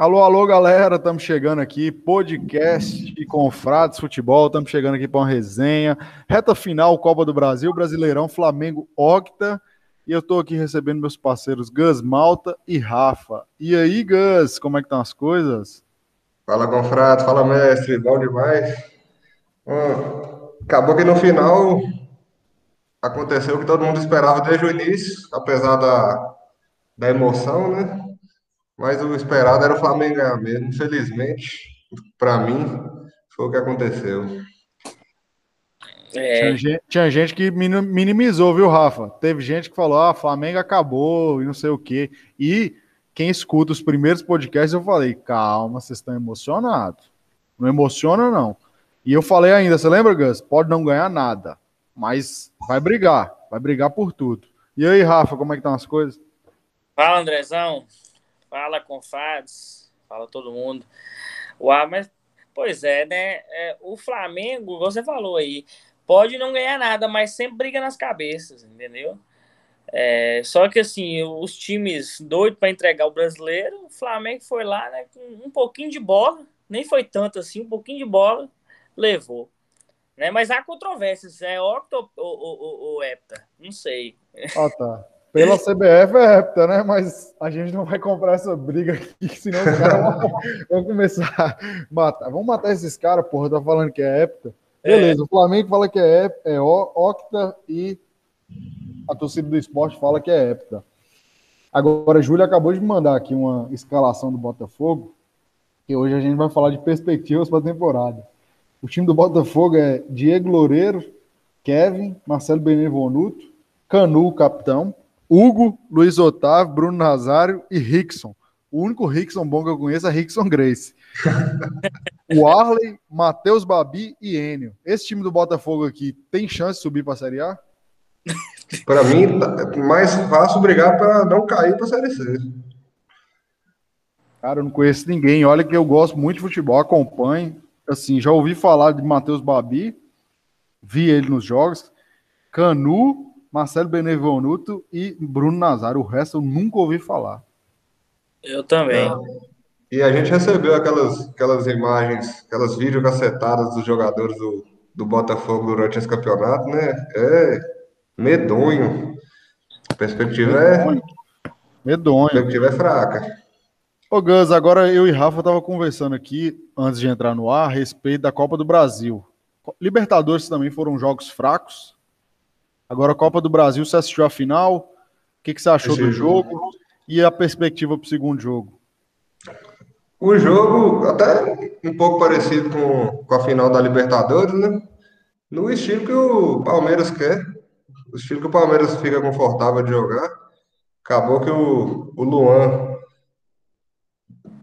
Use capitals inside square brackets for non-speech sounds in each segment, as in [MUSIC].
Alô, alô, galera, estamos chegando aqui, podcast e Confrades Futebol, estamos chegando aqui para uma resenha, reta final, Copa do Brasil, Brasileirão, Flamengo, Octa, e eu estou aqui recebendo meus parceiros Gus Malta e Rafa. E aí, Gus, como é que estão as coisas? Fala, Confrades, fala, mestre, bom demais. Hum, acabou que no final aconteceu o que todo mundo esperava desde o início, apesar da, da emoção, né? Mas o esperado era o Flamengo ganhar mesmo. Infelizmente, para mim, foi o que aconteceu. É. Tinha, gente, tinha, gente, que minimizou, viu, Rafa? Teve gente que falou: ah, Flamengo acabou e não sei o quê. E quem escuta os primeiros podcasts, eu falei: calma, vocês estão emocionados. Não emociona, não. E eu falei ainda: você lembra, Gus? Pode não ganhar nada, mas vai brigar, vai brigar por tudo. E aí, Rafa, como é que estão as coisas? Fala, Andrezão. Fala, confades. Fala todo mundo. Uau, mas, pois é, né? É, o Flamengo, você falou aí, pode não ganhar nada, mas sempre briga nas cabeças, entendeu? É, só que assim, os times doidos para entregar o brasileiro, o Flamengo foi lá, né, com um pouquinho de bola, nem foi tanto assim, um pouquinho de bola, levou. Né? Mas há controvérsias, é octo ou, ou, ou, ou hepta, não sei. Ah, tá. Pela CBF é hepta, né? Mas a gente não vai comprar essa briga aqui, [LAUGHS] senão os caras vão, vão, começar a matar. Vamos matar esses caras, porra, tá falando que é hepta. Beleza, é. o Flamengo fala que é, é octa e a torcida do esporte fala que é hepta. Agora, a Júlia acabou de mandar aqui uma escalação do Botafogo, que hoje a gente vai falar de perspectivas para a temporada. O time do Botafogo é Diego Loureiro, Kevin, Marcelo Benevenuto, Canu, capitão, Hugo, Luiz Otávio, Bruno Nazário e Rickson. O único Rickson bom que eu conheço é Rickson Grace. [LAUGHS] o Arley, Matheus Babi e Enio. Esse time do Botafogo aqui tem chance de subir para a Série A? [LAUGHS] Para mim, mais fácil brigar para não cair para a Série C. Cara, eu não conheço ninguém. Olha que eu gosto muito de futebol, acompanho. Assim, já ouvi falar de Matheus Babi, vi ele nos jogos. Canu, Marcelo Benevenuto e Bruno Nazário. O resto eu nunca ouvi falar. Eu também. É. E a gente recebeu aquelas, aquelas imagens, aquelas videocacetadas dos jogadores do, do Botafogo durante esse campeonato, né? É medonho. A perspectiva medonho. é. Medonho. A perspectiva é fraca. Ô Gus, agora eu e Rafa tava conversando aqui, antes de entrar no ar, a respeito da Copa do Brasil. Libertadores também foram jogos fracos, Agora, a Copa do Brasil, você assistiu a final? O que, que você achou Esse do jogo? jogo? E a perspectiva para o segundo jogo? O jogo, até um pouco parecido com, com a final da Libertadores, né? No estilo que o Palmeiras quer. O estilo que o Palmeiras fica confortável de jogar. Acabou que o, o Luan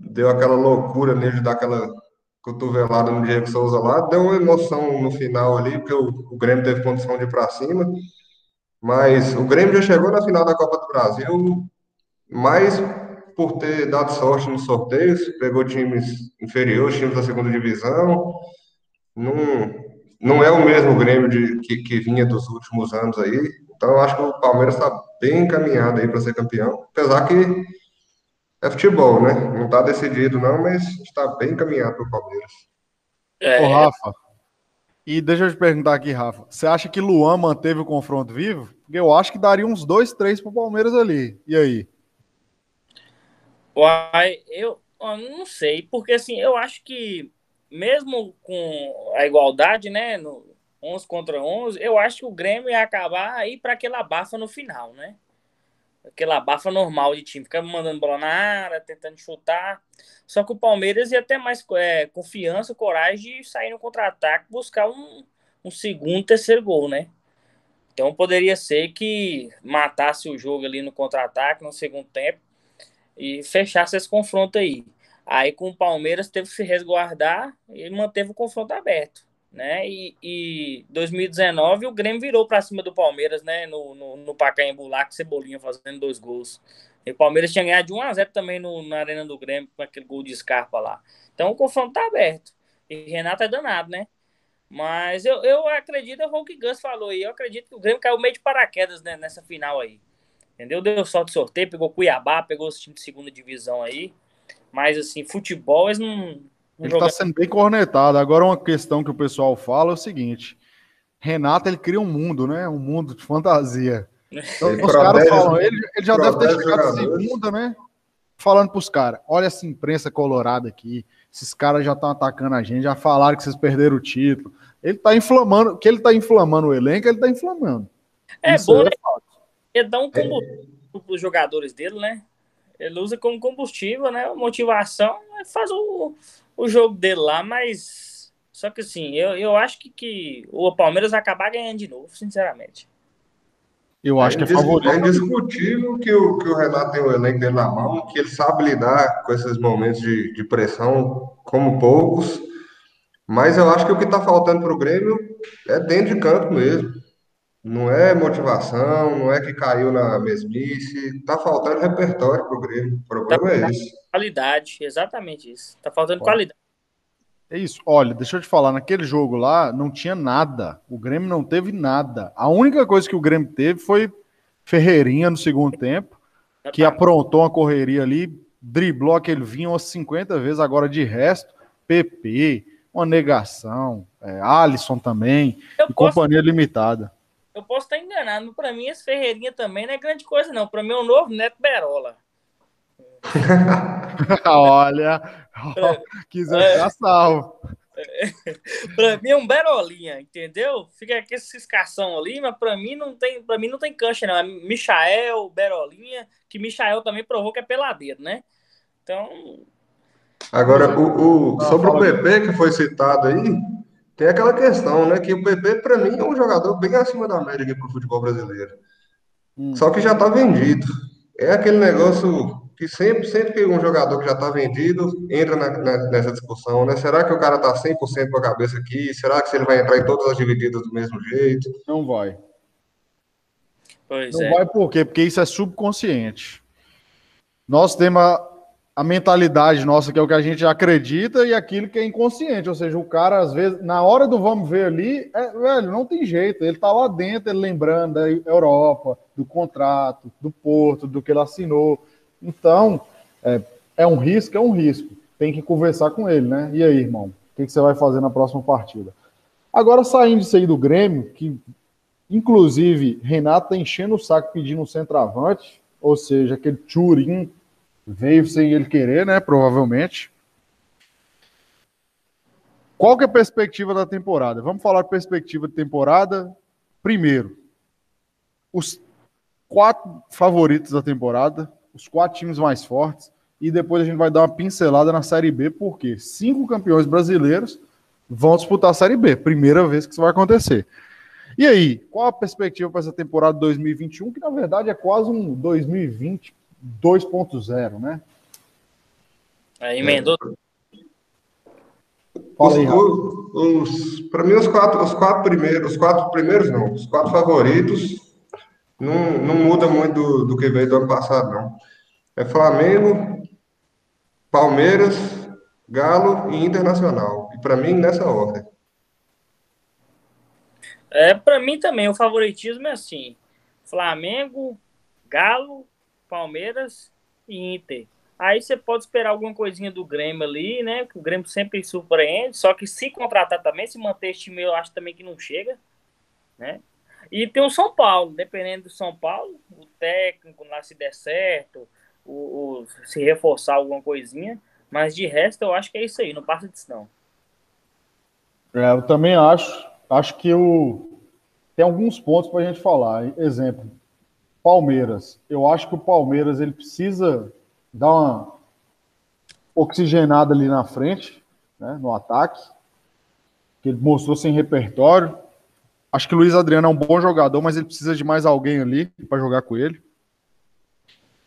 deu aquela loucura nele de dar aquela cotovelada no Diego Souza lá. Deu uma emoção no final ali, porque o, o Grêmio teve condição de ir para cima. Mas o Grêmio já chegou na final da Copa do Brasil, mais por ter dado sorte nos sorteios, pegou times inferiores, times da segunda divisão. Não, não é o mesmo Grêmio de, que, que vinha dos últimos anos aí. Então eu acho que o Palmeiras está bem encaminhado aí para ser campeão. Apesar que é futebol, né? Não está decidido, não, mas está bem encaminhado para o Palmeiras. É. Ô, Rafa, e deixa eu te perguntar aqui, Rafa. Você acha que Luan manteve o confronto vivo? Porque eu acho que daria uns dois, três pro Palmeiras ali. E aí? Uai, eu, eu não sei, porque assim, eu acho que mesmo com a igualdade, né, no 11 contra 11, eu acho que o Grêmio ia acabar aí para aquela bafa no final, né? Aquela bafa normal de time, ficava mandando bola na área, tentando chutar. Só que o Palmeiras ia ter mais é, confiança, coragem de sair no contra-ataque, buscar um, um segundo, terceiro gol, né? Então poderia ser que matasse o jogo ali no contra-ataque no segundo tempo e fechasse esse confronto aí. Aí com o Palmeiras teve que se resguardar e manteve o confronto aberto né? E, e 2019 o Grêmio virou para cima do Palmeiras, né? No, no, no Pacaembu lá, com Cebolinha fazendo dois gols. E o Palmeiras tinha ganhado de 1 a 0 também no, na Arena do Grêmio, com aquele gol de Scarpa lá. Então o confronto tá aberto. E Renato é danado, né? Mas eu, eu acredito, é o que Gus falou aí, eu acredito que o Grêmio caiu meio de paraquedas né, nessa final aí. Entendeu? Deu sorte de sorteio, pegou Cuiabá, pegou os times de segunda divisão aí. Mas, assim, futebol, eles não. Ele está sendo bem cornetado. Agora, uma questão que o pessoal fala é o seguinte: Renato, ele cria um mundo, né? Um mundo de fantasia. Então, os caras falam, ele, ele já deve ter chegado segunda, né? Falando pros caras: olha essa imprensa colorada aqui. Esses caras já estão atacando a gente, já falaram que vocês perderam o título. Ele tá inflamando, que ele tá inflamando o elenco, ele tá inflamando. É Isso bom, é né? Ele dá um combustível é. para os jogadores dele, né? Ele usa como combustível, né? Motivação, faz o, o jogo dele lá, mas. Só que assim, eu, eu acho que, que o Palmeiras vai acabar ganhando de novo, sinceramente. Eu acho é que é favorito. É indiscutível que o, que o Renato tem o elenco dele na mão, que ele sabe lidar com esses momentos de, de pressão como poucos. Mas eu acho que o que está faltando para o Grêmio é dentro de campo mesmo. Não é motivação, não é que caiu na mesmice. Está faltando repertório para o Grêmio. O problema tá é isso. Qualidade, exatamente isso. Está faltando qualidade. É isso. Olha, deixa eu te falar, naquele jogo lá não tinha nada. O Grêmio não teve nada. A única coisa que o Grêmio teve foi Ferreirinha no segundo tempo, que aprontou uma correria ali, driblou aquele vinho umas 50 vezes. Agora, de resto, PP, uma negação, é, Alisson também, eu e posso, companhia limitada. Eu posso estar enganado, para mim esse Ferreirinha também não é grande coisa, não. Para mim é o novo Neto Berola. [LAUGHS] Olha, quiser é, ficar salvo. para mim é um Berolinha, entendeu? Fica com essa escação ali, mas para mim não tem, para mim não tem cancha não. É Michael, Berolinha, que Michael também provou que é peladeiro, né? Então, Agora, o, o sobre o PP que foi citado aí, tem aquela questão, né? Que o PP, para mim, é um jogador bem acima da média aqui pro futebol brasileiro. Hum. Só que já tá vendido. É aquele negócio que sempre, sempre que um jogador que já tá vendido entra na, na, nessa discussão, né? Será que o cara tá 100% com a cabeça aqui? Será que ele vai entrar em todas as divididas do mesmo jeito? Não vai. Pois Não é. vai por quê? Porque isso é subconsciente. Nós temos a, a mentalidade nossa, que é o que a gente acredita, e aquilo que é inconsciente. Ou seja, o cara, às vezes, na hora do vamos ver ali, é, velho, não tem jeito. Ele tá lá dentro, ele lembrando da Europa, do contrato, do Porto, do que ele assinou. Então, é, é um risco, é um risco. Tem que conversar com ele, né? E aí, irmão? O que, que você vai fazer na próxima partida? Agora, saindo disso aí do Grêmio, que inclusive Renato tá enchendo o saco pedindo um centroavante, ou seja, aquele Turim Veio sem ele querer, né? Provavelmente. Qual que é a perspectiva da temporada? Vamos falar de perspectiva de temporada. Primeiro, os quatro favoritos da temporada, os quatro times mais fortes, e depois a gente vai dar uma pincelada na Série B, porque cinco campeões brasileiros vão disputar a Série B. Primeira vez que isso vai acontecer. E aí, qual a perspectiva para essa temporada 2021, que na verdade é quase um 2020 2.0, né? É, emendou. Os para mim, os quatro, os quatro primeiros, os quatro primeiros não, os quatro favoritos não, não muda muito do, do que veio do ano passado, não. É Flamengo, Palmeiras, Galo e Internacional. E para mim, nessa ordem. É, para mim também, o favoritismo é assim: Flamengo, Galo, Palmeiras e Inter. Aí você pode esperar alguma coisinha do Grêmio ali, né? Que o Grêmio sempre surpreende. Só que se contratar também, se manter este time, eu acho também que não chega, né? E tem o São Paulo, dependendo do São Paulo, o técnico lá se der certo, o, o, se reforçar alguma coisinha. Mas de resto, eu acho que é isso aí, não passa disso não. É, eu também acho. Acho que o... tem alguns pontos para a gente falar. Exemplo, Palmeiras. Eu acho que o Palmeiras ele precisa dar uma oxigenada ali na frente, né, no ataque, que ele mostrou sem repertório. Acho que o Luiz Adriano é um bom jogador, mas ele precisa de mais alguém ali para jogar com ele.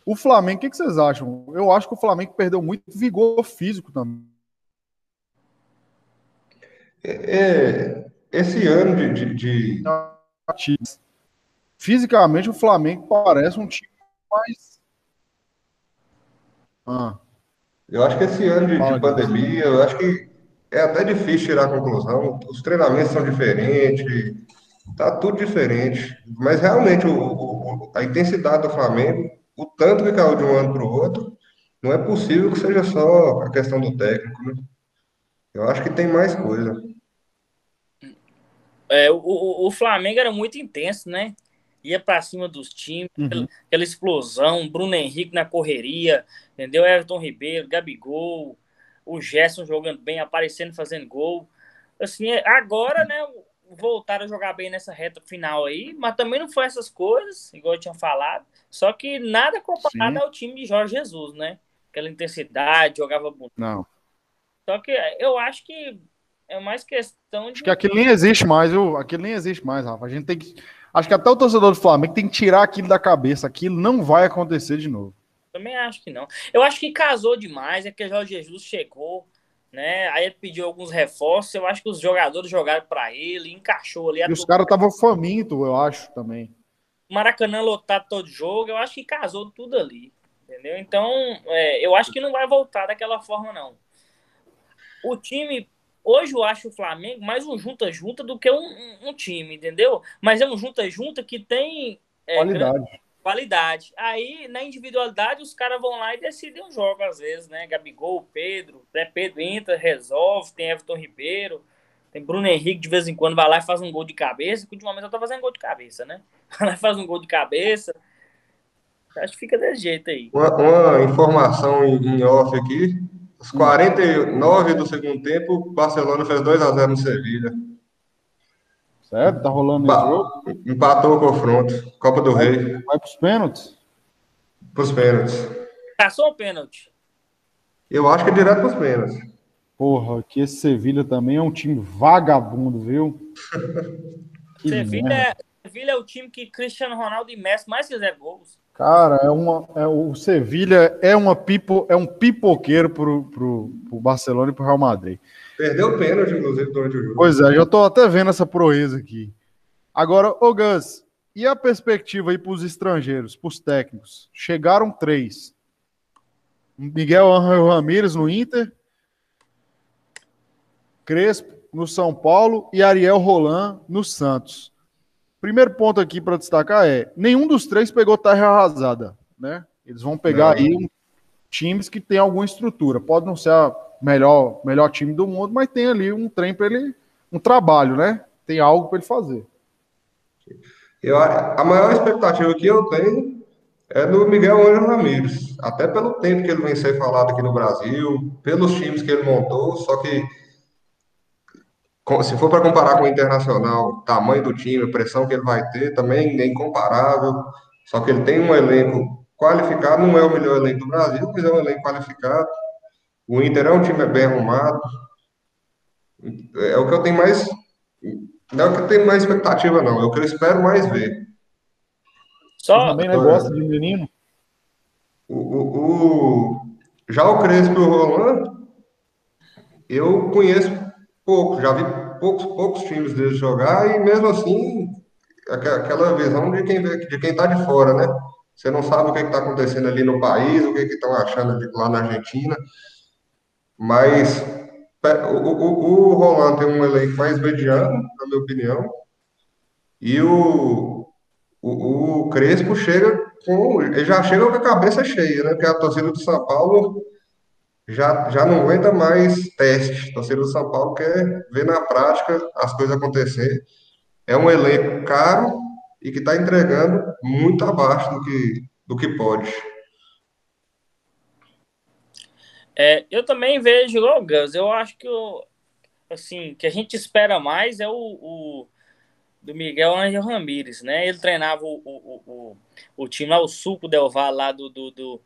O Flamengo, o que, que, vocês acham? Eu acho que o Flamengo perdeu muito vigor físico também. É, é esse ano de, de, de fisicamente o Flamengo parece um time mais. Ah. Eu acho que esse ano de, de pandemia, eu acho que é até difícil tirar a conclusão. Os treinamentos são diferentes, tá tudo diferente. Mas realmente o, o, a intensidade do Flamengo, o tanto que caiu de um ano para o outro, não é possível que seja só a questão do técnico, né? Eu acho que tem mais coisa. É, o, o, o Flamengo era muito intenso, né? Ia para cima dos times, Uhum. aquela, aquela explosão, Bruno Henrique na correria, entendeu? Everton Ribeiro, Gabigol, o Gerson jogando bem, aparecendo, fazendo gol. Assim, é- agora, né, voltaram a jogar bem nessa reta final aí, mas também não foi essas coisas, igual eu tinha falado, só que nada comparado Sim. ao time de Jorge Jesus, né? Aquela intensidade, jogava bonito. Não. Só que eu acho que é mais questão de Acho que aquilo nem existe mais, viu? Aquilo nem existe mais, Rafa. A gente tem que. Acho que até o torcedor do Flamengo tem que tirar aquilo da cabeça. Aquilo não vai acontecer de novo. Também acho que não. Eu acho que casou demais, é que o Jorge Jesus chegou, né? Aí ele pediu alguns reforços. Eu acho que os jogadores jogaram para ele, encaixou ali. E os caras estavam famintos, eu acho, também. Maracanã lotado todo jogo. Eu acho que casou tudo ali, entendeu? Então, é, eu acho que não vai voltar daquela forma, não. O time, hoje eu acho o Flamengo mais um junta-junta do que um, um- um time, entendeu? Mas é um junta-junta que tem é, Qualidade. qualidade. Aí, na individualidade, os caras vão lá e decidem um jogo, às vezes, né? Gabigol, Pedro, né? Pedro entra, resolve, tem Everton Ribeiro, tem Bruno Henrique, de vez em quando vai lá e faz um gol de cabeça, que ultimamente eu tô fazendo gol de cabeça, né? [LAUGHS] Vai lá e faz um gol de cabeça. Acho que fica desse jeito aí. Uma, uma informação em off aqui. Os 49 do segundo tempo, Barcelona fez 2 a 0 no Sevilha. Certo? Tá rolando esse Ba- jogo. Empatou o confronto. Copa do Rei. Vai pros pênaltis. Pros pênaltis. Passou o pênalti. Eu acho que é direto pros pênaltis. Porra, que esse Sevilha também é um time vagabundo, viu? [LAUGHS] Sevilha merda. é, Sevilha é o time que Cristiano Ronaldo e Messi mais fizeram gols. Cara, é uma, é, o Sevilha é, uma pipo, é um pipoqueiro pro, pro, pro Barcelona e pro Real Madrid. Perdeu o pênalti, inclusive, durante o jogo. Pois é, já tô até vendo essa proeza aqui. Agora, ô Gus, e a perspectiva aí pros estrangeiros, pros técnicos? Chegaram três. Miguel Ángel Ramírez no Inter, Crespo no São Paulo e Ariel Roland no Santos. Primeiro ponto aqui para destacar é: nenhum dos três pegou terra arrasada, né? Eles vão pegar Não. aí times que tem alguma estrutura. Pode não ser a melhor, melhor time do mundo, mas tem ali um trem para ele, um trabalho, né? Tem algo para ele fazer. Eu, a maior expectativa que eu tenho é do Miguel Ângelo Ramírez. Até pelo tempo que ele vem ser falado aqui no Brasil, pelos times que ele montou, só que se for para comparar com o Internacional, tamanho do time, a pressão que ele vai ter, também é incomparável. Só que ele tem um elenco qualificado, não é o melhor elenco do Brasil, mas é um elenco qualificado. O Inter é um time bem arrumado. É o que eu tenho mais. Não é o que eu tenho mais expectativa, não. É o que eu espero mais ver. Só, também não gosta de menino? O, o- o- já o Crespo e o Roland, eu conheço pouco, já vi poucos, poucos times deles jogar e mesmo assim, aque- aquela visão de quem, de quem tá de fora, né? Você não sabe o que está acontecendo ali no país, o que estão achando lá na Argentina, mas o, o, o Roland tem um elenco mais mediano, na minha opinião, e o, o, o Crespo chega com, ele já chega com a cabeça cheia, né? Porque a torcida do São Paulo já, já não aguenta mais teste. A torcida do São Paulo quer ver na prática as coisas acontecer. É um elenco caro e que está entregando muito abaixo do que, do que pode. É, eu também vejo igual Gus. Eu acho que o assim, que a gente espera mais é o, o do Miguel Ángel Ramírez, né? Ele treinava o, o, o, o, o time lá, o Suco Del Valle lá do, do, do,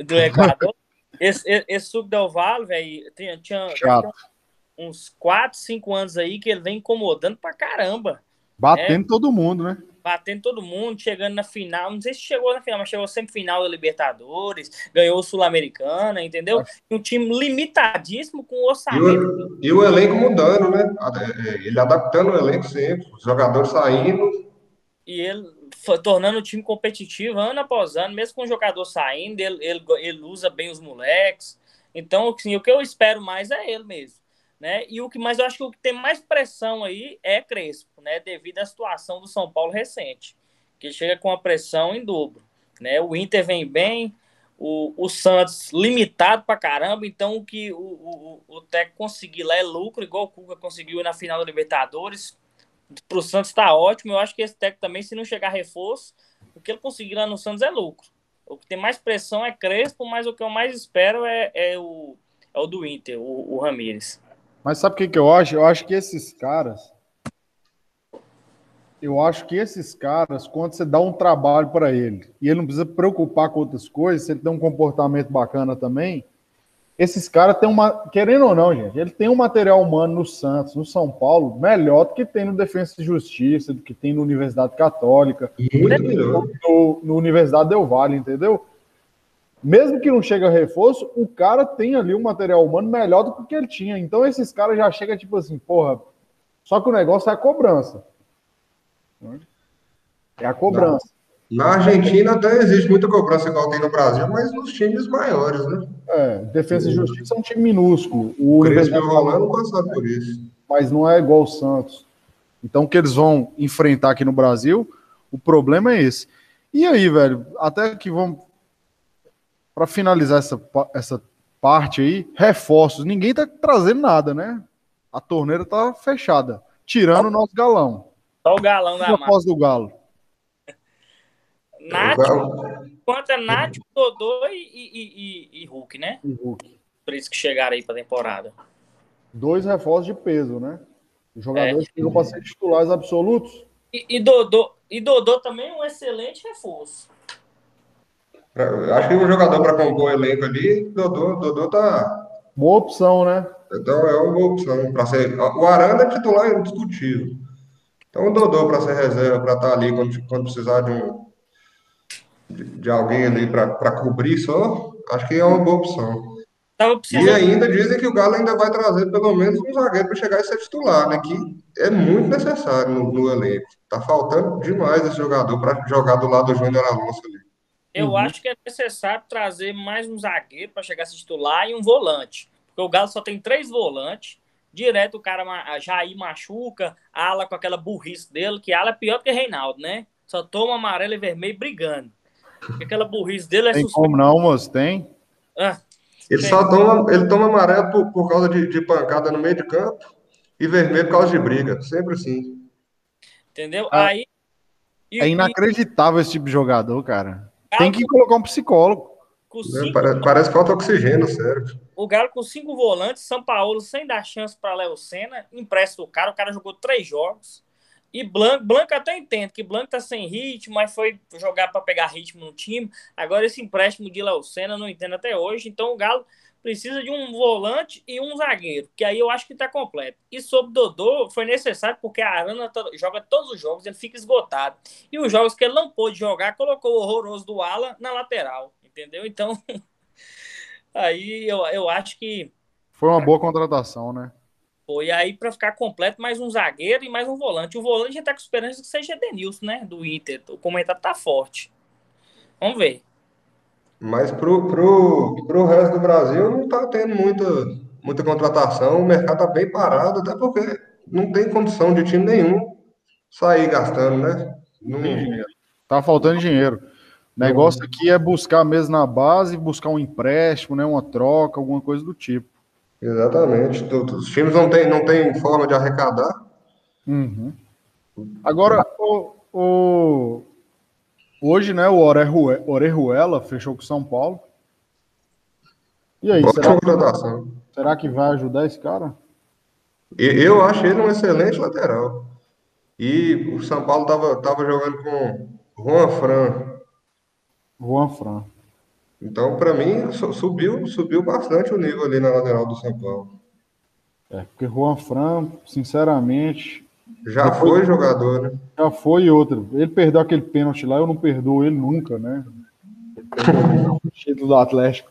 do [LAUGHS] Equador. Esse, esse, Valle, velho, tinha, tinha Chato. uns 4, 5 anos aí que ele vem incomodando pra caramba. Batendo todo mundo, né? batendo todo mundo, chegando na final. Não sei se chegou na final, mas chegou semifinal da Libertadores, ganhou o Sul-Americana, entendeu? Um time limitadíssimo com E orçamento. o, e o elenco mudando, né? Ele adaptando o elenco sempre, os jogadores saindo. E ele tornando o time competitivo ano após ano, mesmo com o jogador saindo, ele, ele, ele usa bem os moleques. Então, assim, o que eu espero mais é ele mesmo. Né? E o que mais eu acho que o que tem mais pressão aí é Crespo, né? Devido à situação do São Paulo recente, que chega com a pressão em dobro, né? O Inter vem bem, o, o Santos limitado pra caramba, então o que o, o, o Teco conseguir lá é lucro, igual o Cuca conseguiu na final da Libertadores. Pro Santos tá ótimo, eu acho que esse Teco também, se não chegar reforço, o que ele conseguir lá no Santos é lucro. O que tem mais pressão é Crespo, mas o que eu mais espero é, é o, é o do Inter, o, o Ramires. Mas sabe o que, que eu acho? Eu acho que esses caras eu acho que esses caras, quando você dá um trabalho para ele e ele não precisa preocupar com outras coisas, se ele tem um comportamento bacana também, esses caras têm uma. Querendo ou não, gente, ele tem um material humano no Santos, no São Paulo, melhor do que tem no Defesa e Justiça, do que tem na Universidade Católica, no, no, no Universidade Del Vale, entendeu? Mesmo que não chegue a reforço, o cara tem ali um material humano melhor do que ele tinha. Então esses caras já chegam tipo assim, porra. Só que o negócio é a cobrança. É a cobrança. Na Argentina até existe muita cobrança igual tem no Brasil, mas nos times maiores, né? É, Defesa e Justiça é um time minúsculo. O Crespo e o Rolando passaram por isso. Mas não é igual o Santos. Então, o que eles vão enfrentar aqui no Brasil, o problema é esse. E aí, velho, até que vamos. Para finalizar essa, essa parte aí, reforços. Ninguém tá trazendo nada, né? A torneira tá fechada. Tirando o nosso galão. Só o galão da massa. do Galo. Nath, contra Nath, Dodô e, e, e, e, Hulk, né? E Hulk. Por isso que chegaram aí pra temporada. Dois reforços de peso, né? Os jogadores é. chegam para ser titulares absolutos. E, e, Dodô, e Dodô também é um excelente reforço. Acho que um jogador para compor o elenco ali, Dodô, Dodô tá. Boa opção, né? Então é uma boa opção. Pra ser... O Arana é titular indiscutível. Então, o Dodô para ser reserva, para estar tá ali quando, quando precisar de um de, de alguém ali para cobrir só, acho que é uma boa opção. E ainda dizem que o Galo ainda vai trazer pelo menos um zagueiro para chegar e ser titular, né? Que é muito necessário no, no elenco. Tá faltando demais esse jogador para jogar do lado do Júnior Alonso ali. Eu uhum. acho que é necessário trazer mais um zagueiro para chegar a ser titular e um volante. Porque o Galo só tem três volantes direto o cara Jair machuca, ala com aquela burrice dele, que ala é pior do que Reinaldo, né? Só toma amarelo e vermelho brigando. Aquela burrice dele é Tem suspeita. como não, moço? Tem? Ah, ele só toma, ele toma amarelo por, por causa de, de, pancada no meio de campo e vermelho por causa de briga. Sempre assim. Entendeu? Ah, Aí. E, é inacreditável e... esse tipo de jogador, cara. Tem que colocar um psicólogo. Cinco... Parece, parece que falta oxigênio, sério. O Galo com cinco volantes, São Paulo sem dar chance para Léo Senna, empresta o cara, o cara jogou três jogos. E Blanco, Blanco até entendo que Blanco tá sem ritmo, mas foi jogar para pegar ritmo no time. Agora esse empréstimo de Léo Senna não entendo até hoje. Então o Galo precisa de um volante e um zagueiro, que aí eu acho que tá completo. E sobre Dodô, foi necessário porque a Arana joga todos os jogos, ele fica esgotado. E os jogos que ele não pôde jogar, colocou o horroroso do Ala na lateral entendeu? Então, [LAUGHS] aí eu, eu acho que. Foi uma boa contratação, né? Foi aí para ficar completo mais um zagueiro e mais um volante. O volante gente tá com esperança que seja Denilson, né? Do Inter. O comentário tá forte. Vamos ver. Mas pro, pro, pro resto do Brasil não tá tendo muita, muita contratação. O mercado tá bem parado, até porque não tem condição de time nenhum sair gastando, né? Não... Tá faltando dinheiro. O negócio aqui é buscar mesmo na base, buscar um empréstimo, né, uma troca, alguma coisa do tipo. Exatamente. Os times não têm não tem forma de arrecadar. Uhum. Agora, o, o, hoje, né, o Orejuela fechou com São Paulo. E aí, será que, será que vai ajudar esse cara? Eu acho ele um excelente lateral. E o São Paulo estava tava jogando com Juan Fran, Juan Fran. Então, para mim, subiu, subiu bastante o nível ali na lateral do São Paulo. É, porque Juan Fran, sinceramente. Já depois, foi jogador, né? Já foi outro. Ele perdeu aquele pênalti lá, eu não perdoo ele nunca, né? título do Atlético.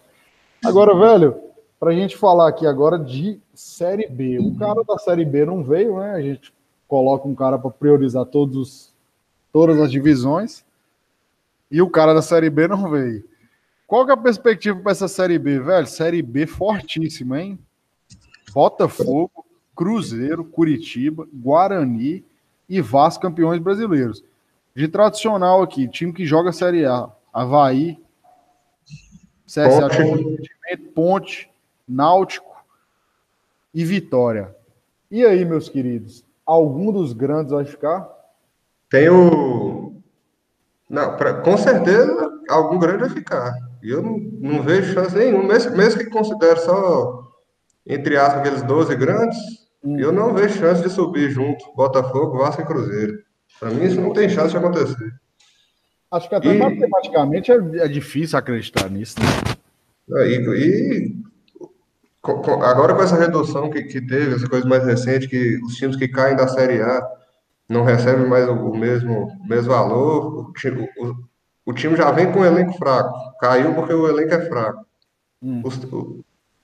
Agora, velho, pra gente falar aqui agora de Série B. O cara da Série B não veio, né? A gente coloca um cara para priorizar todos, todas as divisões e o cara da Série B não veio. Qual que é a perspectiva para essa Série B, velho? Série B fortíssima, hein? Botafogo, Cruzeiro, Curitiba, Guarani e Vasco campeões brasileiros. De tradicional aqui, time que joga Série A, Havaí, CSA Ponte. Ponte, Náutico e Vitória. E aí, meus queridos, algum dos grandes vai ficar? Tem o. Não, pra... com certeza algum grande vai ficar. E eu não, não vejo chance nenhuma, mesmo, mesmo que considere só, entre aspas, aqueles 12 grandes, hum. eu não vejo chance de subir junto Botafogo, Vasco e Cruzeiro. Para mim, isso não tem chance de acontecer. Acho que até e... matematicamente é, é, difícil acreditar nisso. Né? E, e agora com essa redução que, que teve, essa coisa mais recente, que os times que caem da Série A não recebem mais o, o mesmo, mesmo valor, o, o, o, time já vem com um elenco fraco. Caiu porque o elenco é fraco. Hum. Os, o,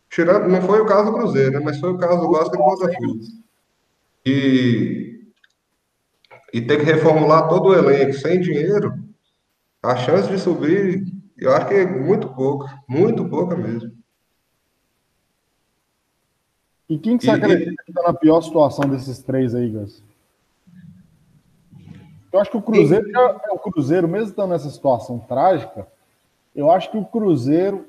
tirando, não foi o caso do Cruzeiro, né, mas foi o caso do Vasco e do Botafogo. E, e ter que reformular todo o elenco sem dinheiro, a chance de subir, eu acho que é muito pouca, muito pouca mesmo. E quem que você e, acredita que está na pior situação desses três aí, Gus? Eu acho que o Cruzeiro, já, é o Cruzeiro, mesmo estando nessa situação trágica, eu acho que o Cruzeiro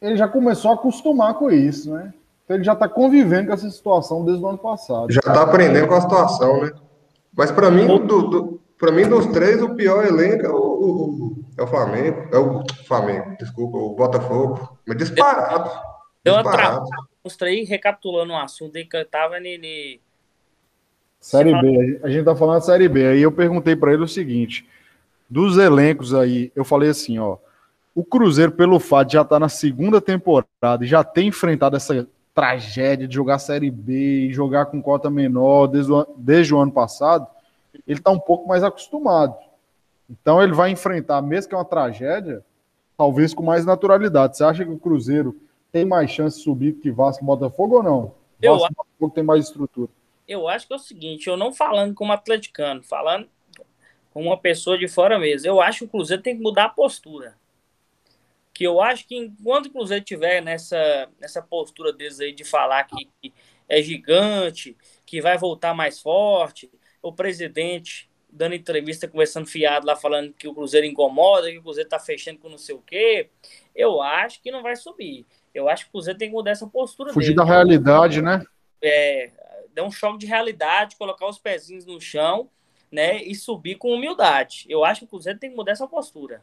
ele já começou a acostumar com isso, né? Então ele já está convivendo com essa situação desde o ano passado. Já está aprendendo com a situação, né? Mas para mim, do, do para mim, dos três, o pior elenco é o, o, é o Flamengo. É o Flamengo, desculpa, o Botafogo. Mas disparado. Deu uma travada. Mostrei recapitulando um assunto que eu tava nele. Série B, a gente tá falando de Série B. Aí eu perguntei para ele o seguinte: dos elencos aí, eu falei assim, ó. O Cruzeiro, pelo fato de já estar tá na segunda temporada e já ter enfrentado essa tragédia de jogar Série B e jogar com cota menor desde o, desde o ano passado, ele está um pouco mais acostumado. Então ele vai enfrentar, mesmo que é uma tragédia, talvez com mais naturalidade. Você acha que o Cruzeiro tem mais chance de subir que Vasco e Botafogo ou não? Eu Vasco e Botafogo tem mais estrutura. Eu acho que é o seguinte, eu não falando como atleticano, falando como uma pessoa de fora mesmo. Eu acho que o Cruzeiro tem que mudar a postura. Que eu acho que enquanto o Cruzeiro tiver nessa, nessa postura deles aí de falar que, que é gigante, que vai voltar mais forte, o presidente dando entrevista, conversando fiado lá, falando que o Cruzeiro incomoda, que o Cruzeiro tá fechando com não sei o quê, eu acho que não vai subir. Eu acho que o Cruzeiro tem que mudar essa postura Fugir dele. da realidade, né? É, dar um choque de realidade, colocar os pezinhos no chão, né, e subir com humildade. Eu acho que o Cruzeiro tem que mudar essa postura.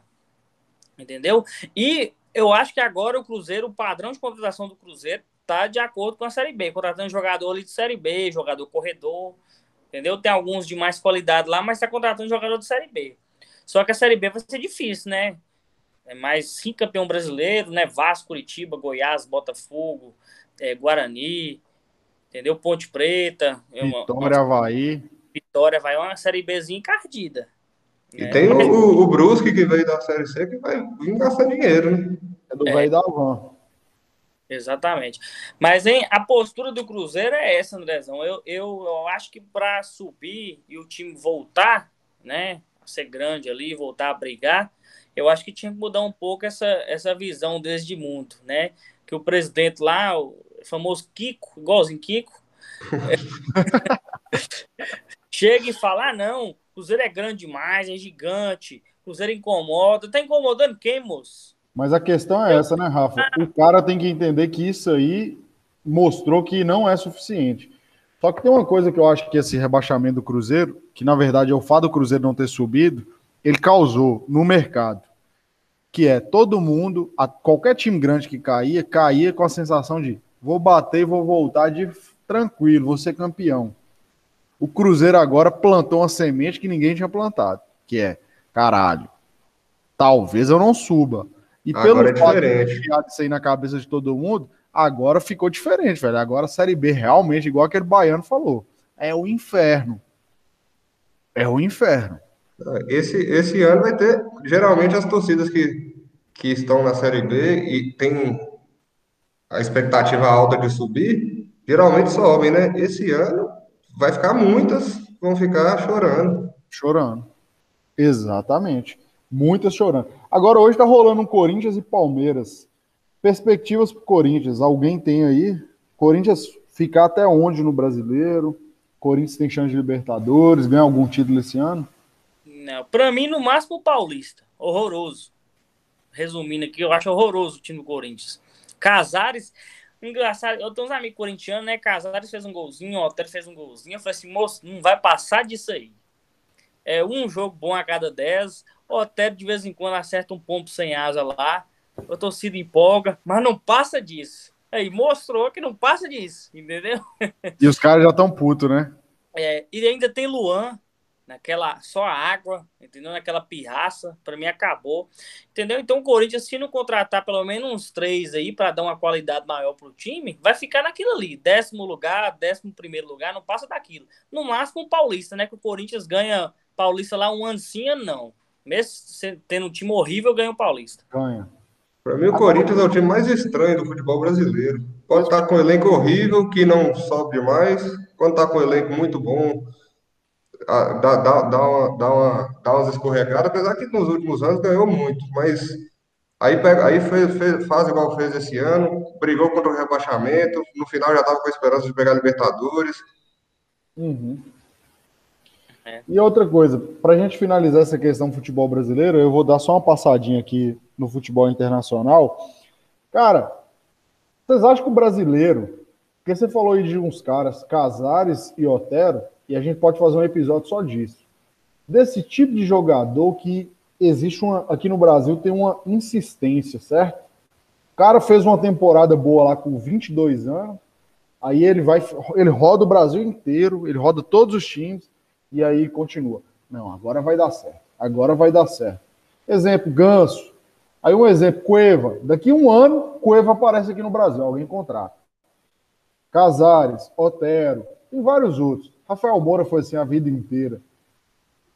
Entendeu? E eu acho que agora o Cruzeiro, o padrão de contratação do Cruzeiro tá de acordo com a Série B, contratando jogador ali de Série B, jogador corredor, Entendeu? Tem alguns de mais qualidade lá, mas está contratando jogador de Série B. Só que a Série B vai ser difícil, né? É mais cinco campeão brasileiro, né? Vasco, Curitiba, Goiás, Botafogo, é, Guarani, entendeu? Ponte Preta. É Vitória, uma, Havaí. Vitória, vai uma Série Bzinha encardida. E né? tem o, o Brusque que veio da Série C que vai vir gastar dinheiro, né? É do é. velho da van. Exatamente. Mas hein, a postura do Cruzeiro é essa, Andrezão. Eu, eu, eu acho que para subir e o time voltar, né, a ser grande ali, voltar a brigar, eu acho que tinha que mudar um pouco essa, essa visão desde mundo, né? Que o presidente lá, o famoso Kiko, igualzinho Kiko, [LAUGHS] chega e fala: ah, não, o Cruzeiro é grande demais, é gigante, o Cruzeiro incomoda. Tá incomodando quem, moço? Mas a questão é essa, né, Rafa? O cara tem que entender que isso aí mostrou que não é suficiente. Só que tem uma coisa que eu acho que esse rebaixamento do Cruzeiro, que na verdade é o fato do Cruzeiro não ter subido, ele causou no mercado. Que é todo mundo, a, qualquer time grande que caía, caía com a sensação de vou bater e vou voltar de tranquilo, vou ser campeão. O Cruzeiro agora plantou uma semente que ninguém tinha plantado, que é caralho. Talvez eu não suba e agora pelo é fato de isso aí na cabeça de todo mundo, agora ficou diferente, velho. Agora a Série B realmente, igual aquele baiano falou, é o inferno. É o inferno. Esse, esse ano vai ter, geralmente, as torcidas que, que estão na Série B e tem a expectativa alta de subir, geralmente sobem, né? Esse ano vai ficar muitas, vão ficar chorando. Chorando. Exatamente. Muitas chorando. Agora, hoje está rolando um Corinthians e Palmeiras. Perspectivas para o Corinthians, alguém tem aí? Corinthians ficar até onde no brasileiro? Corinthians tem chance de Libertadores? Ganha algum título esse ano? Não, para mim, no máximo o Paulista. Horroroso. resumindo aqui, eu acho horroroso o time do Corinthians. Casares, engraçado, eu tenho uns amigos corintianos, né? Casares fez um golzinho, o Otero fez um golzinho. Eu falei assim, moço, não vai passar disso aí. É um jogo bom a cada dez. O Otero de vez em quando acerta um pompo sem asa lá. A torcida empolga, mas não passa disso. Aí mostrou que não passa disso, entendeu? E os caras já estão putos, né? É, e ainda tem Luan, naquela só água, entendeu? Naquela pirraça, para mim acabou, entendeu? Então o Corinthians, se não contratar pelo menos uns três aí para dar uma qualidade maior pro time, vai ficar naquilo ali, décimo lugar, décimo primeiro lugar, não passa daquilo. No máximo o Paulista, né? Que o Corinthians ganha Paulista lá um ano não. Mesmo tendo um time horrível, ganha o Paulista. Ganha. Para mim, o Corinthians é o time mais estranho do futebol brasileiro. Pode estar com um elenco horrível, que não sobe mais, quando está com um elenco muito bom, dá, dá, dá, uma, dá, uma, dá umas escorregadas, apesar que nos últimos anos ganhou muito, mas aí, pega, aí fez, fez, faz igual fez esse ano, brigou contra o rebaixamento, no final já estava com a esperança de pegar Libertadores. Uhum. É. E outra coisa, para a gente finalizar essa questão do futebol brasileiro, eu vou dar só uma passadinha aqui no futebol internacional. Cara, vocês acham que o brasileiro, porque você falou aí de uns caras, Casares e Otero, e a gente pode fazer um episódio só disso. Desse tipo de jogador que existe uma, aqui no Brasil tem uma insistência, certo? O cara fez uma temporada boa lá com 22 anos, aí ele vai, ele roda o Brasil inteiro, ele roda todos os times, e aí continua. Não, agora vai dar certo. Agora vai dar certo. Exemplo, Ganso. Aí um exemplo, Cueva. Daqui um ano, Cueva aparece aqui no Brasil, alguém contrata. Casares, Otero, tem vários outros. Rafael Moura foi assim a vida inteira.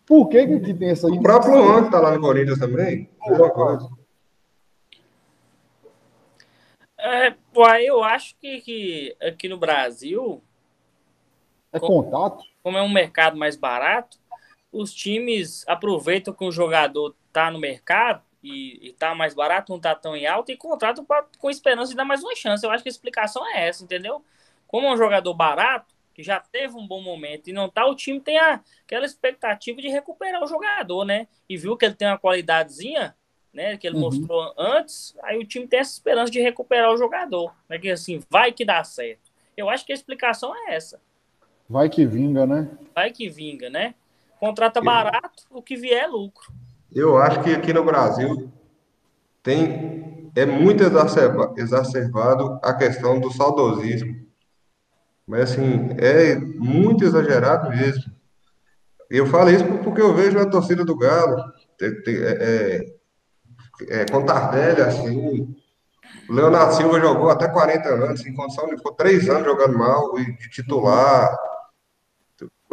Por que que, tem essa... O próprio Luan que tá lá no Corinthians também. Boa coisa. É, eu acho que, que aqui no Brasil... É contato? como é um mercado mais barato, os times aproveitam que o jogador está no mercado e está mais barato, não está tão em alta e contratam pra, com esperança de dar mais uma chance. Eu acho que a explicação é essa, entendeu? Como é um jogador barato, que já teve um bom momento e não tá, o time tem a, aquela expectativa de recuperar o jogador, né? E viu que ele tem uma qualidadezinha, né? Que ele uhum. mostrou antes, aí o time tem essa esperança de recuperar o jogador. Né? Que assim, vai que dá certo. Eu acho que a explicação é essa. Vai que vinga, né? Vai que vinga, né? Contrata barato, o que vier é lucro. Eu acho que aqui no Brasil tem é muito exacerbado a questão do saudosismo. Mas assim, é muito exagerado mesmo. Eu falo isso porque eu vejo a torcida do Galo é, é, é, com Tardelli, assim, o Leonardo Silva jogou até 40 anos, em condição de ficou três anos jogando mal, e de titular,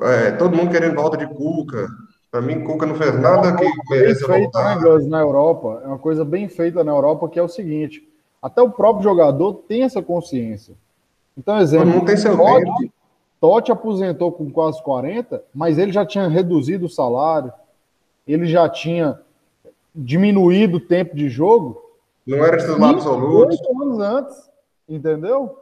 é, todo mundo querendo volta de Cuca. Para mim, Cuca não fez nada que mereça voltar. Né, na Europa, é uma coisa bem feita na Europa que é o seguinte: até o próprio jogador tem essa consciência. Então, exemplo, não tem seu Totti, tempo. Totti aposentou com quase 40, mas ele já tinha reduzido o salário, ele já tinha diminuído o tempo de jogo. Não era titular absoluto. Oito anos antes, entendeu?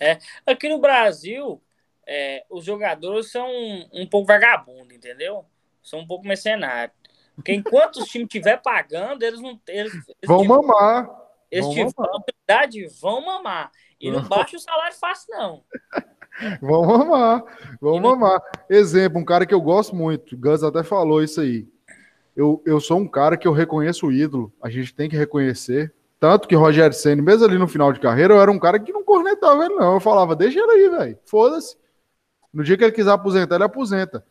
É, aqui no Brasil, é, os jogadores são um, um pouco vagabundo, entendeu? São um pouco mercenários. Porque enquanto os times estiver pagando, eles não. Eles, eles vão tiver, mamar. Eles tiverem oportunidade, vão mamar. E não baixa o salário fácil, não. [LAUGHS] vão mamar, vão mamar. Exemplo, um cara que eu gosto muito, Gus até falou isso aí. Eu, eu sou um cara que eu reconheço o ídolo, a gente tem que reconhecer. Tanto que Rogério Senna, mesmo ali no final de carreira, eu era um cara que não cornetava ele, não. Eu falava, deixa ele aí, velho. Foda-se. No dia que ele quiser aposentar, ele aposenta.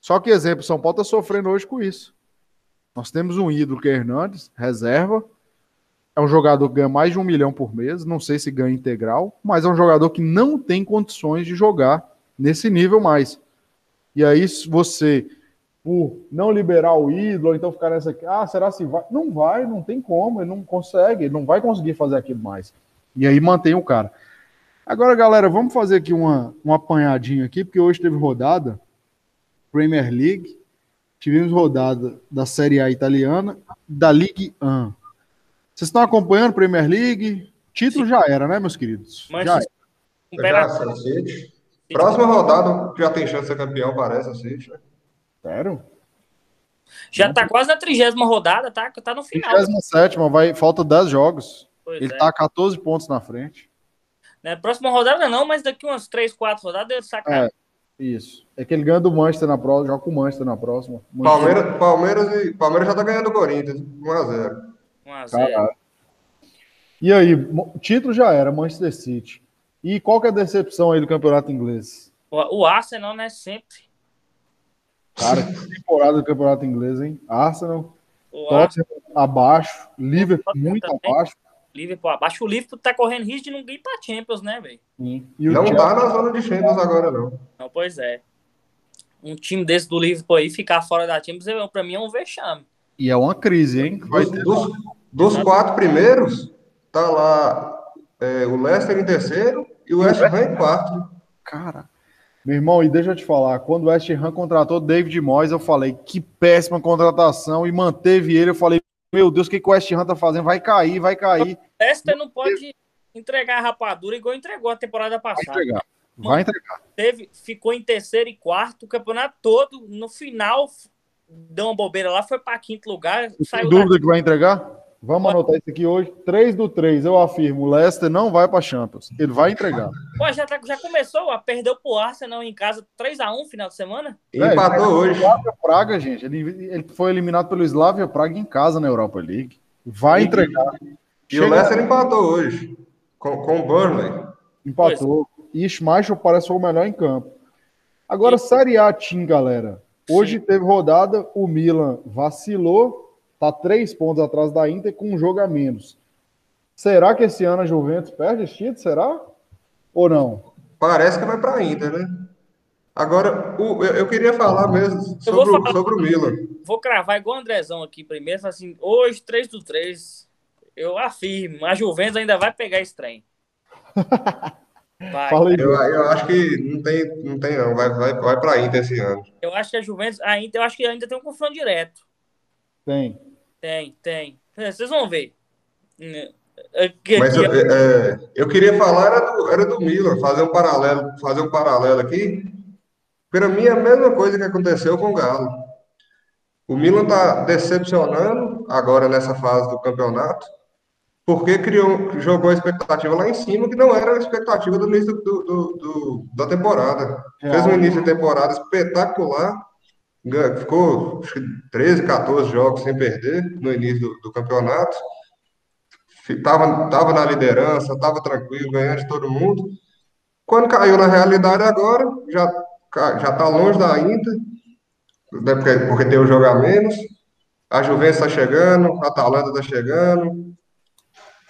Só que, exemplo, São Paulo está sofrendo hoje com isso. Nós temos um ídolo que é Hernandes, reserva. Um jogador que ganha mais de um milhão por mês. Não sei se ganha integral, mas é um jogador que não tem condições de jogar nesse nível mais. E aí, você, por não liberar o ídolo, então ficar nessa aqui, ah, será se vai? Não vai, não tem como, ele não consegue, ele não vai conseguir fazer aquilo mais. E aí mantém o cara. Agora, galera, vamos fazer aqui uma, um apanhadinho aqui, porque hoje teve rodada Premier League, tivemos rodada da Série A italiana, da Ligue 1. Vocês estão acompanhando Premier League? Título Sim. já era, né, meus queridos? Mas já era. Próxima rodada já tem chance de ser campeão, parece, assim. Sério? Já não tá quase na trigésima rodada, tá, tá no final. 37, vai, falta 10 jogos. Pois ele é. tá a 14 pontos na frente. Né, próxima rodada não, mas daqui umas 3, 4 rodadas ele saca. É, isso. É que ele ganha do Manchester na próxima, joga com o Manchester na próxima. Palmeiras, Palmeiras, e, Palmeiras já tá ganhando o Corinthians, 1x0. 1x0. E aí, título já era, Manchester City. E qual que é a decepção aí do campeonato inglês? O, Arsenal, né? Sempre. Cara, que temporada do campeonato inglês, hein? Arsenal, Tottenham abaixo, Liverpool muito também. abaixo. Liverpool abaixo. O Liverpool tá correndo risco de não ir pra Champions, né, velho? Não Chelsea... tá na zona de Champions agora, não. Não, pois é. Um time desse do Liverpool aí ficar fora da Champions, é, pra mim é um vexame. E é uma crise, hein? Dos, dos, dos quatro primeiros, tá lá é, o Leicester em terceiro e o West Ham em quarto. Cara, meu irmão, e deixa eu te falar, quando o West Ham contratou David Moyes, eu falei, que péssima contratação, e manteve ele, eu falei, meu Deus, o que, que o West Ham tá fazendo? Vai cair, vai cair. O Leicester não pode entregar a rapadura igual entregou a temporada passada. Vai entregar, vai entregar. Teve, ficou em terceiro e quarto, o campeonato todo, no final, deu uma bobeira lá, foi para quinto lugar. Sem dúvida que vai entregar? Vamos anotar isso aqui hoje. 3 do 3, eu afirmo. O Leicester não vai para Champions. Ele vai entregar. Pô, já, tá, já começou, ó, perdeu pro Arsenal em casa 3x1 final de semana? É, empatou hoje. Slavia Praga, gente. Ele, ele foi eliminado pelo Slavia Praga em casa na Europa League. Vai e, entregar. E Chega... o Leicester empatou hoje com, com o Burnley. Empatou. E Schmeichel parece foi o melhor em campo. Agora, e... Série A Team, galera. Hoje Sim. teve rodada, o Milan vacilou Está três pontos atrás da Inter com um jogo a menos. Será que esse ano a Juventus perde esse título? Será? Ou não? Parece que vai para a Inter, né? Agora, o, eu, eu, queria falar mesmo sobre, falar, o, sobre o Milan. Vou cravar igual o Andrezão aqui primeiro. Assim, hoje, 3 do 3, eu afirmo, a Juventus ainda vai pegar esse trem. [LAUGHS] Vai. Eu, eu, acho que não tem, não tem não. Vai, vai, vai para a Inter esse ano. Eu acho que a Juventus, a Inter, eu acho que ainda tem um confronto direto. Tem. Tem, tem. É, vocês vão ver. É, é, Mas eu, é, eu queria falar era do, era do Milan, fazer um paralelo, fazer um paralelo aqui. Para mim é a mesma coisa que aconteceu com o Galo. O Milan está decepcionando agora nessa fase do campeonato, porque criou, jogou a expectativa lá em cima, que não era a expectativa do início do, do, do da temporada. Fez um início de temporada espetacular ficou acho que 13, 14 jogos sem perder no início do, do campeonato. Estava tava na liderança, estava tranquilo, ganhando de todo mundo. Quando caiu na realidade agora, já já está longe da Inter, né, porque, porque tem o jogo a menos. A Juventus está chegando, a Atalanta está chegando.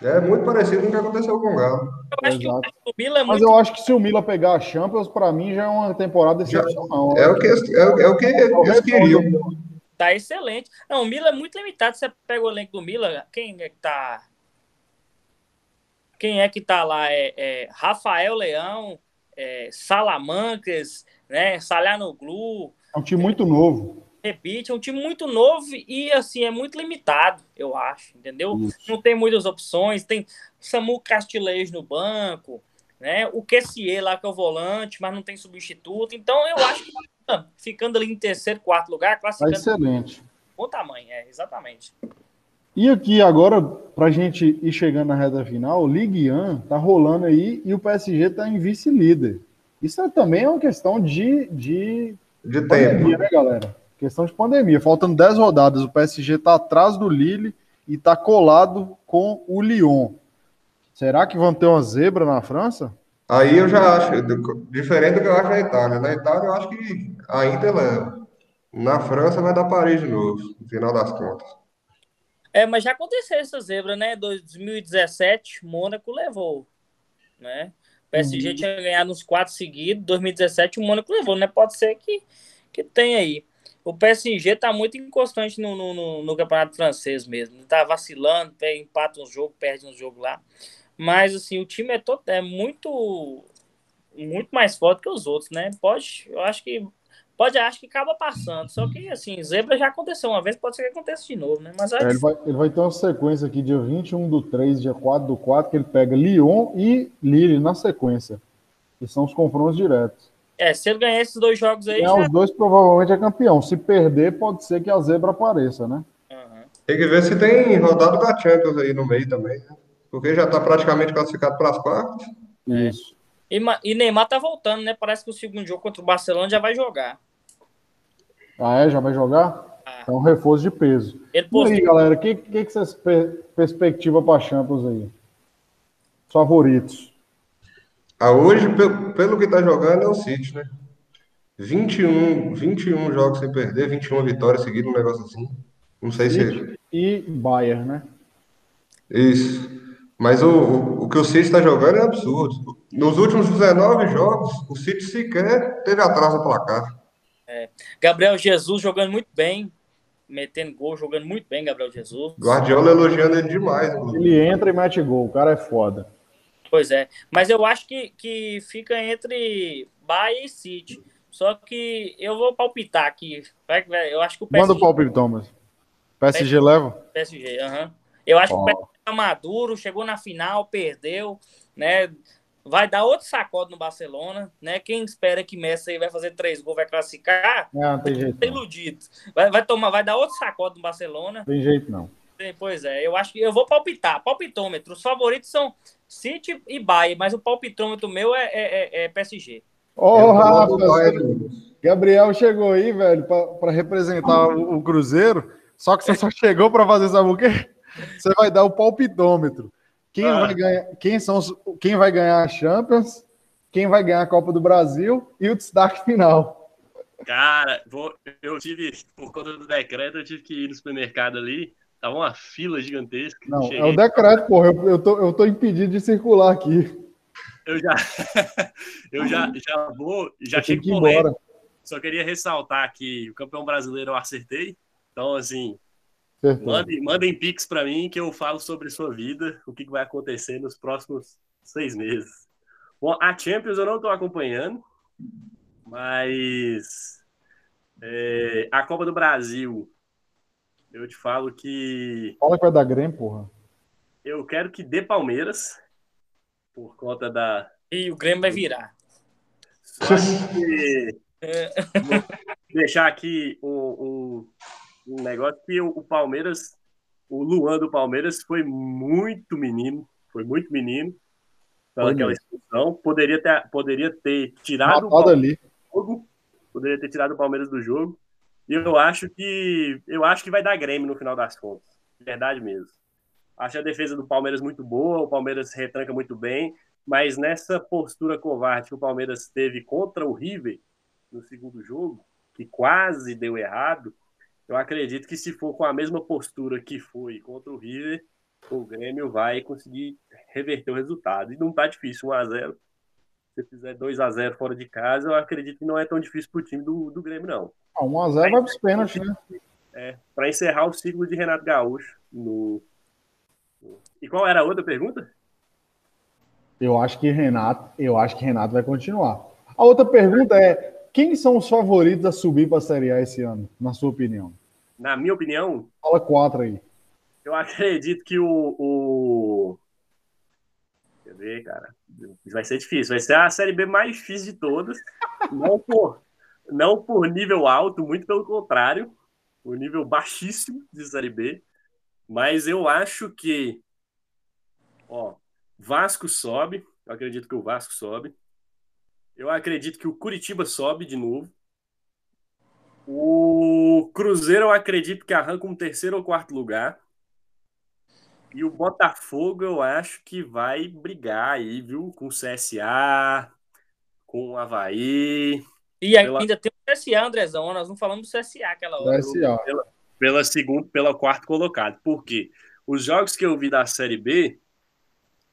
É muito parecido com o que aconteceu com o Galo. Eu acho Exato. que o Milan é muito... Mas eu acho que se o Milan pegar a Champions, para mim já é uma temporada excepcional. É, o que, é, é o que eles queriam. Tá excelente. Não, o Milan é muito limitado. Você pega o elenco do Milan, quem é que tá. Quem é que tá lá? É, é Rafael Leão, é, Salamancas, né? Salhanoglu. É um time muito novo repite, é um time muito novo e assim é muito limitado, eu acho, entendeu? Isso. Não tem muitas opções, tem Samu Castilez no banco, né? O Kessier lá que é o volante, mas não tem substituto. Então eu acho que ficando ali em terceiro, quarto lugar, classificando. Excelente. Bom tamanho, é, exatamente. E aqui agora, pra gente ir chegando na reta final, o Ligue 1 tá rolando aí e o PSG tá em vice-líder. Isso é, também é uma questão de, de, de pandemia, tempo. né, galera? Questão de pandemia. Faltando 10 rodadas, o PSG está atrás do Lille e está colado com o Lyon. Será que vão ter uma zebra na França? Aí eu já acho, diferente do que eu acho na Itália. Na Itália eu acho que a Inter leva. Na França vai dar Paris de novo, no final das contas. É, mas já aconteceu essa zebra, né? 2017, Mônaco levou, né? O PSG uhum. tinha ganhado uns quatro seguidos, 2017 o Mônaco levou, né? Pode ser que, que tenha aí o PSG tá muito inconstante no, no, no, campeonato francês mesmo. Tá vacilando, empata um jogo, perde um jogo lá. Mas assim, o time é, todo, é muito muito mais forte que os outros, né? Pode, eu acho que pode, acho que acaba passando. Só que assim, zebra já aconteceu uma vez, pode ser que aconteça de novo, né? Mas é, ele, vai, ele vai ter uma sequência aqui dia 21 do 3, dia 4 do 4, que ele pega Lyon e Lille na sequência. Que são os confrontos diretos. É, se ele ganhar esses dois jogos aí. Ganhar já... os dois provavelmente é campeão. Se perder, pode ser que a zebra apareça, né? Uhum. Tem que ver se tem rodado da Champions aí no meio também, né? Porque já tá praticamente classificado para as quartas. Isso. E, e Neymar tá voltando, né? Parece que o segundo jogo contra o Barcelona já vai jogar. Ah, é? Já vai jogar? Ah. É um reforço de peso. Ele postou... E aí, galera, o que, que, que vocês perspectiva para Champions aí? Favoritos. Ah, hoje, pelo, pelo que tá jogando, é o City, né? 21, 21 jogos sem perder, 21 vitórias seguidas, um negócio assim. Não sei City se. E Bayern, né? Isso. Mas o, o, o que o City está jogando é absurdo. Nos últimos 19 jogos, o City sequer teve atraso no placar. É. Gabriel Jesus jogando muito bem, metendo gol, jogando muito bem, Gabriel Jesus. Guardiola elogiando ele demais. Ele entra e mete gol, o cara é foda. Pois é, mas eu acho que, que fica entre Bahia e City. Só que eu vou palpitar aqui. Eu acho que o PSG... Manda o palpite, Thomas. PSG, PSG leva? PSG, aham. Uhum. Eu acho oh. que o PSG tá maduro, chegou na final, perdeu, né? Vai dar outro sacode no Barcelona, né? Quem espera que Messi vai fazer três gols, vai classificar? Não, não tem jeito. Tá iludido. Vai, vai, tomar, vai dar outro sacode no Barcelona. Tem jeito não. Pois é, eu acho que eu vou palpitar. Palpitômetro. Os favoritos são City e Bayern, mas o palpitômetro meu é, é, é, é PSG. Ô, oh, Rafa, Gabriel chegou aí, velho, para representar o, o, Cruzeiro. Só que você só chegou para fazer, sabe o quê? Você vai dar o palpitômetro. Quem, ah. vai ganhar, quem, são os, quem vai ganhar a Champions, quem vai ganhar a Copa do Brasil e o destaque final. Cara, vou, eu tive, por conta do decreto, eu tive que ir no supermercado ali. Tava uma fila gigantesca. Não, Cheguei... é o decreto, porra. Eu, eu, tô, eu tô impedido de circular aqui. Eu já, [LAUGHS] eu já, já vou, já chego correndo. Só queria ressaltar que o campeão brasileiro eu acertei. Então, assim, mandem, mandem pix para mim que eu falo sobre sua vida, o que vai acontecer nos próximos seis meses. Bom, a Champions eu não estou acompanhando, mas é, a Copa do Brasil eu te falo que. Fala que vai dar Grêmio, porra. Eu quero que dê Palmeiras, por conta da. E o Grêmio vai virar. Só que. deixar aqui um, um, um, negócio que o, o Palmeiras, o Luan do Palmeiras foi muito menino, foi muito menino pelaquela expulsão. Poderia ter, poderia ter tirado o Palmeiras ali. do jogo. Poderia ter tirado o Palmeiras do jogo. Eu acho que eu acho que vai dar Grêmio no final das contas. Verdade mesmo. Acho a defesa do Palmeiras muito boa, o Palmeiras retranca muito bem, mas nessa postura covarde que o Palmeiras teve contra o River no segundo jogo, que quase deu errado, eu acredito que se for com a mesma postura que foi contra o River, o Grêmio vai conseguir reverter o resultado. E não tá difícil, 1 a 0 Se fizer 2 a 0 fora de casa, eu acredito que não é tão difícil pro time do, do Grêmio, não. 1x0 vai para os pênaltis, né? É, para encerrar o ciclo de Renato Gaúcho. No... E qual era a outra pergunta? Eu acho que Renato, eu acho que Renato vai continuar. A outra pergunta é: quem são os favoritos a subir para a Série A esse ano, na sua opinião? Na minha opinião? Fala quatro aí. Eu acredito que o, o... Ver, cara? Vai ser difícil. Vai ser a Série B mais difícil de todas. Não por, não por nível alto, muito pelo contrário, o nível baixíssimo de Série B. Mas eu acho que, ó, Vasco sobe, eu acredito que o Vasco sobe. Eu acredito que o Curitiba sobe de novo. O Cruzeiro eu acredito que arranca um terceiro ou quarto lugar. E o Botafogo eu acho que vai brigar aí, viu? Com o CSA, com o Havaí. E pela... ainda tem o CSA, Andrezão. Nós não falamos do CSA aquela hora. CSA. Pela, pela segunda, pela quarto colocado. Por quê? Os jogos que eu vi da Série B,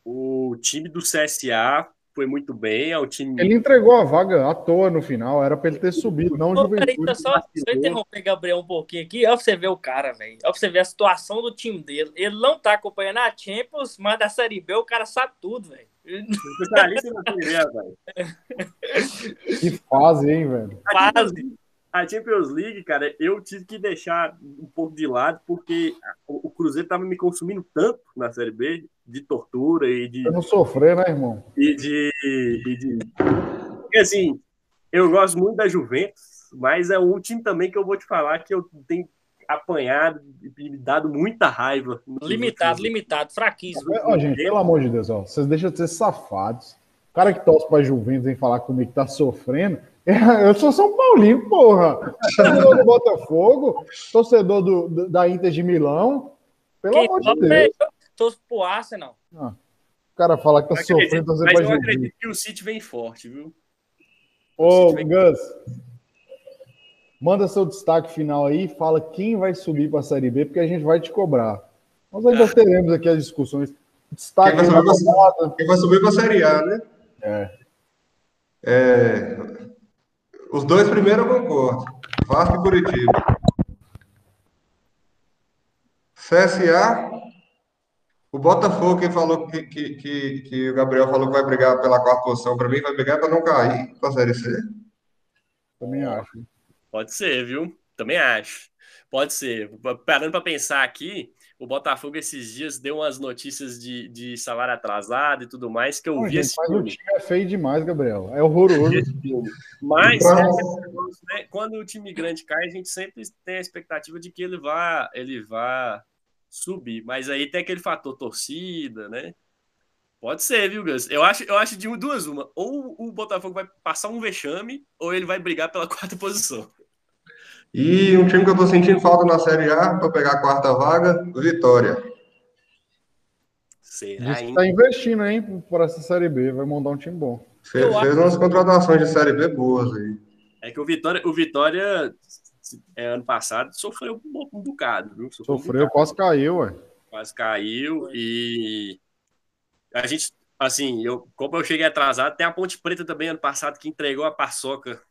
o time do CSA foi muito bem. É o time... Ele entregou a vaga à toa no final, era para ele ter subido, não Pô, Juventude. Peraí, só, só interromper Gabriel um pouquinho aqui, olha pra você ver o cara, velho. Olha pra você ver a situação do time dele. Ele não tá acompanhando a Champions, mas da Série B o cara sabe tudo, velho. Especialista na Série B, velho. Que fase, hein, velho? Fase a Champions League, cara, eu tive que deixar um pouco de lado, porque o Cruzeiro tava me consumindo tanto na Série B, de tortura e de. Eu não sofrer, né, irmão? E de. E de... Porque, assim, eu gosto muito da Juventus, mas é um time também que eu vou te falar que eu tenho apanhado e me dado muita raiva. Limitado, limitado, fraquíssimo. Ó, gente, pelo amor de Deus, ó, vocês deixam de ser safados. O cara que torce pra Juventus vem falar comigo que tá sofrendo. [LAUGHS] Eu sou São Paulino, porra. Torcedor do Botafogo, torcedor do, do- da Inter de Milão. Pelo Quem amor de Deus. é- Torço pro Arsenal. Ah, o cara fala que tá acredito- sofrendo torcer mas eu acredito que o City vem forte, viu? Ô, City Gus, manda seu destaque final aí e fala quem vai subir para a Série B, porque a gente vai te cobrar. Nós ainda teremos aqui as discussões. Destaque Quem vai na subir pra- rodada. Quem vai subir para a Série A, né? É. É, Os dois primeiros eu concordo. Vasco e Curitiba. CSA. O Botafogo, que falou que, que, que, que o Gabriel falou que vai brigar pela quarta posição, para mim vai brigar para não cair para a Série C. Também acho. Pode ser, viu? Também acho. Pode ser. Parando para pensar aqui, o Botafogo esses dias deu umas notícias de, de salário atrasado e tudo mais que eu Pô, vi gente, esse mas o filme. time é feio demais, Gabriel. É horroroso. [LAUGHS] Esse filme. Mas Então- é né? quando o time grande cai, a gente sempre tem a expectativa de que ele vá, ele vá subir. Mas aí tem aquele fator torcida, né? Pode ser, viu, Gus? Eu acho, eu acho de duas uma. Ou o Botafogo vai passar um vexame, ou ele vai brigar pela [LAUGHS] quarta posição. E um time que eu tô sentindo falta na Série A para pegar a quarta vaga, Vitória. Será, Diz que hein? tá investindo, hein, por essa Série B. Vai montar um time bom. Fez, Eu fez umas contratações de Série B boas aí. É que o Vitória, o Vitória é, ano passado sofreu um, bo- um bocado, viu? Sofreu, um Sofreu, quase caiu, ué. quase caiu e a gente, assim, eu, como eu cheguei atrasado, tem a Ponte Preta também ano passado que entregou a paçoca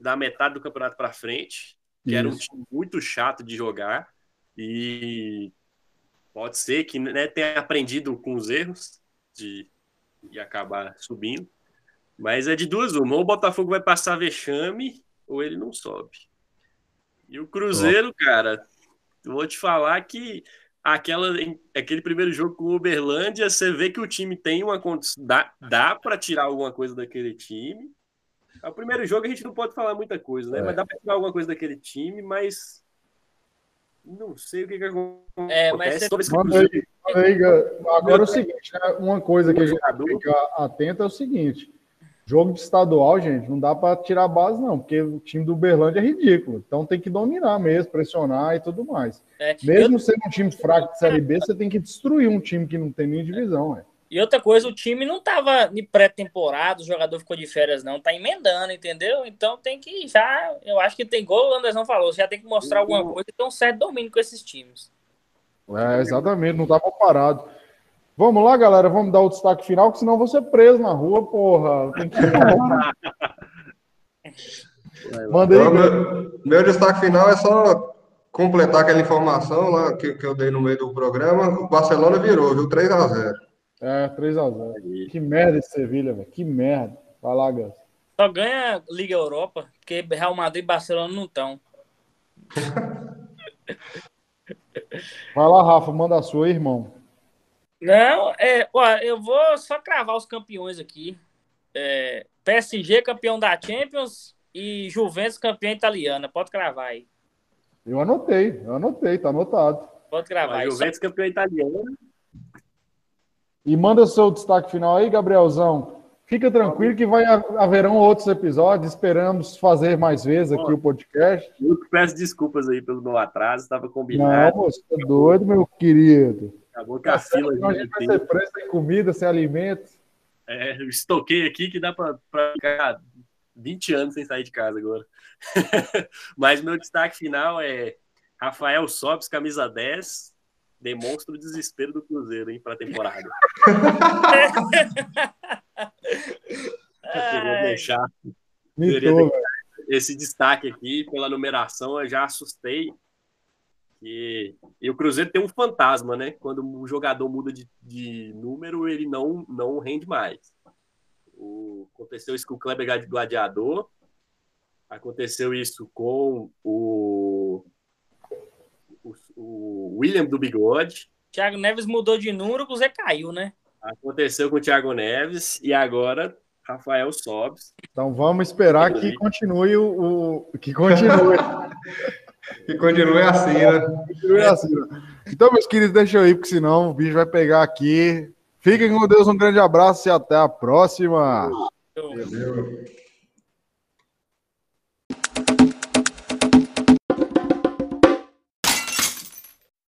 da metade do campeonato para frente, que era um time muito chato de jogar e pode ser que né, tenha aprendido com os erros de, de acabar subindo, mas é de duas uma, ou o Botafogo vai passar vexame ou ele não sobe. E o Cruzeiro, cara, vou te falar que aquela, aquele primeiro jogo com o Uberlândia, você vê que o time tem uma condição. Dá, dá para tirar alguma coisa daquele time. É O primeiro jogo a gente não pode falar muita coisa, né? É. Mas dá para tirar alguma coisa daquele time, mas. Não sei o que, que acontece. É, mas você- aí, aí, Agora é o seguinte, né, uma coisa que a gente tem que Jogador. ficar atento é o seguinte: jogo de estadual, gente, não dá para tirar a base, não, porque o time do Uberlândia é ridículo. Então tem que dominar mesmo, pressionar e tudo mais. É, Mesmo sendo um time fraco de Série B, você tem que destruir um time que não tem nem divisão, ué. E outra coisa, o time não tava de pré-temporada, o jogador ficou de férias, não, tá emendando, entendeu? Então tem que já, eu acho que tem gol, o Anderson falou, já tem que mostrar alguma coisa e ter um certo domínio com esses times. É, exatamente, não tava parado. Vamos lá, galera, vamos dar o destaque final, que senão eu vou ser preso na rua, porra. Tem que... Manda aí, Então, meu, meu destaque final é só completar aquela informação lá que, que eu dei no meio do programa. O Barcelona virou, viu? 3 a 0 É, 3x0. Que merda esse Sevilha, velho. Que merda. Vai lá, Gus. Só ganha Liga Europa, porque Real Madrid e Barcelona não estão. [LAUGHS] Vai lá, Rafa, manda a sua aí, irmão. Não, é, ó, eu vou só cravar os campeões aqui. É, PSG campeão da Champions e Juventus campeã italiana. Pode cravar aí. Eu anotei, eu anotei, tá anotado. Pode cravar A aí. Só- Juventus campeão italiano. E manda seu destaque final aí, Gabrielzão. Fica tranquilo que vai haverão outros episódios. Esperamos fazer mais vezes aqui o podcast. Eu peço desculpas aí pelo meu atraso, estava Não, combinado. você é doido, meu querido. Acabou que a fila a gente vai ser preso sem comida, sem alimento. É, eu estoquei aqui que dá para ficar 20 anos sem sair de casa agora. [LAUGHS] Mas meu destaque final é Rafael Sobes, camisa 10, demonstra o desespero do Cruzeiro hein, para a temporada. [LAUGHS] Eu deixar velho. esse destaque aqui pela numeração, eu já assustei. E, e o Cruzeiro tem um fantasma, né? Quando o jogador muda de, de número, ele não, não rende mais. O- aconteceu isso com o Kleber Gladiador, aconteceu isso com o, o, William do Bigode, Thiago Neves mudou de número, o Zé caiu, né? aconteceu com o Thiago Neves, e agora Rafael Sobes. Então vamos esperar que continue o, o que continue. [LAUGHS] que continue assim, né? Continue assim, né? Então, meus queridos, deixa eu ir, porque senão o bicho vai pegar aqui. Fiquem com Deus, um grande abraço e até a próxima. Eu- Valeu.